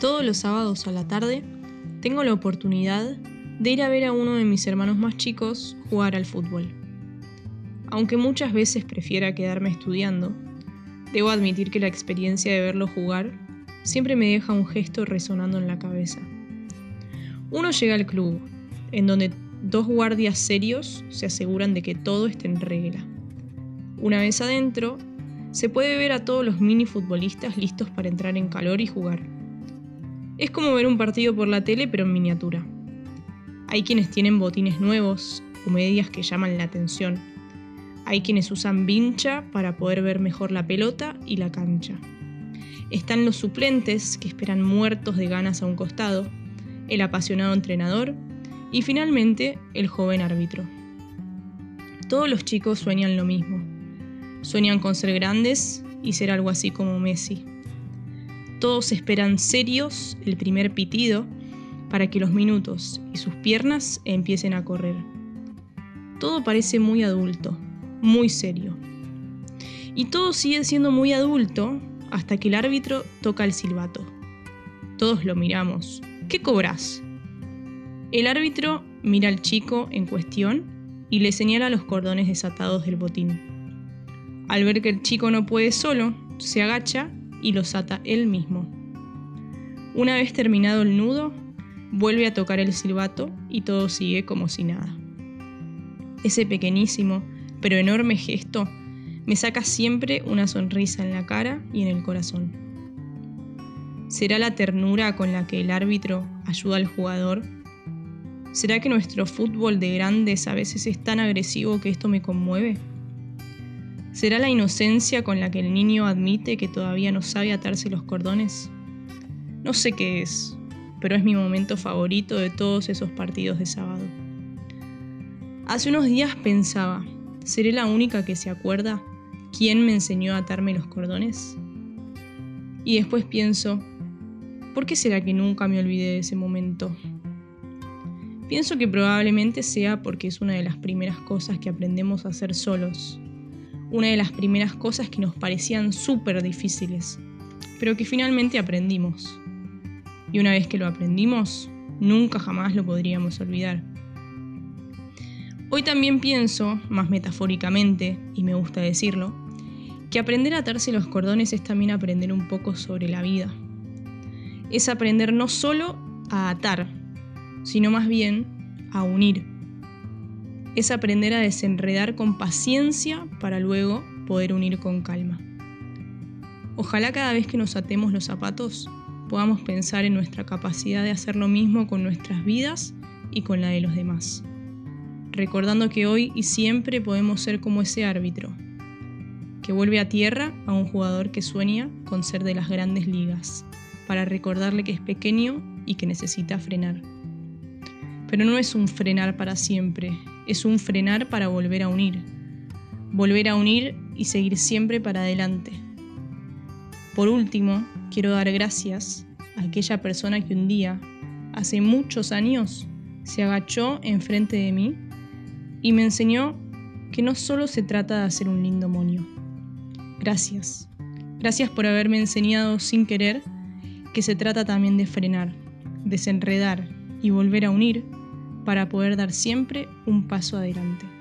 Todos los sábados a la tarde tengo la oportunidad de ir a ver a uno de mis hermanos más chicos jugar al fútbol. Aunque muchas veces prefiera quedarme estudiando, debo admitir que la experiencia de verlo jugar siempre me deja un gesto resonando en la cabeza. Uno llega al club, en donde dos guardias serios se aseguran de que todo esté en regla. Una vez adentro, se puede ver a todos los mini futbolistas listos para entrar en calor y jugar. Es como ver un partido por la tele pero en miniatura. Hay quienes tienen botines nuevos o medias que llaman la atención. Hay quienes usan vincha para poder ver mejor la pelota y la cancha. Están los suplentes que esperan muertos de ganas a un costado, el apasionado entrenador y finalmente el joven árbitro. Todos los chicos sueñan lo mismo, Sueñan con ser grandes y ser algo así como Messi. Todos esperan serios el primer pitido para que los minutos y sus piernas empiecen a correr. Todo parece muy adulto, muy serio. Y todo sigue siendo muy adulto hasta que el árbitro toca el silbato. Todos lo miramos. ¿Qué cobras? El árbitro mira al chico en cuestión y le señala los cordones desatados del botín. Al ver que el chico no puede solo, se agacha y los ata él mismo. Una vez terminado el nudo, vuelve a tocar el silbato y todo sigue como si nada. Ese pequeñísimo pero enorme gesto me saca siempre una sonrisa en la cara y en el corazón. ¿Será la ternura con la que el árbitro ayuda al jugador? ¿Será que nuestro fútbol de grandes a veces es tan agresivo que esto me conmueve? ¿Será la inocencia con la que el niño admite que todavía no sabe atarse los cordones? No sé qué es, pero es mi momento favorito de todos esos partidos de sábado. Hace unos días pensaba, ¿seré la única que se acuerda quién me enseñó a atarme los cordones? Y después pienso, ¿por qué será que nunca me olvidé de ese momento? Pienso que probablemente sea porque es una de las primeras cosas que aprendemos a hacer solos una de las primeras cosas que nos parecían súper difíciles, pero que finalmente aprendimos. Y una vez que lo aprendimos, nunca jamás lo podríamos olvidar. Hoy también pienso, más metafóricamente, y me gusta decirlo, que aprender a atarse los cordones es también aprender un poco sobre la vida. Es aprender no solo a atar, sino más bien a unir es aprender a desenredar con paciencia para luego poder unir con calma. Ojalá cada vez que nos atemos los zapatos podamos pensar en nuestra capacidad de hacer lo mismo con nuestras vidas y con la de los demás, recordando que hoy y siempre podemos ser como ese árbitro, que vuelve a tierra a un jugador que sueña con ser de las grandes ligas, para recordarle que es pequeño y que necesita frenar. Pero no es un frenar para siempre, es un frenar para volver a unir. Volver a unir y seguir siempre para adelante. Por último, quiero dar gracias a aquella persona que un día, hace muchos años, se agachó enfrente de mí y me enseñó que no solo se trata de hacer un lindo monio. Gracias. Gracias por haberme enseñado sin querer que se trata también de frenar, desenredar y volver a unir para poder dar siempre un paso adelante.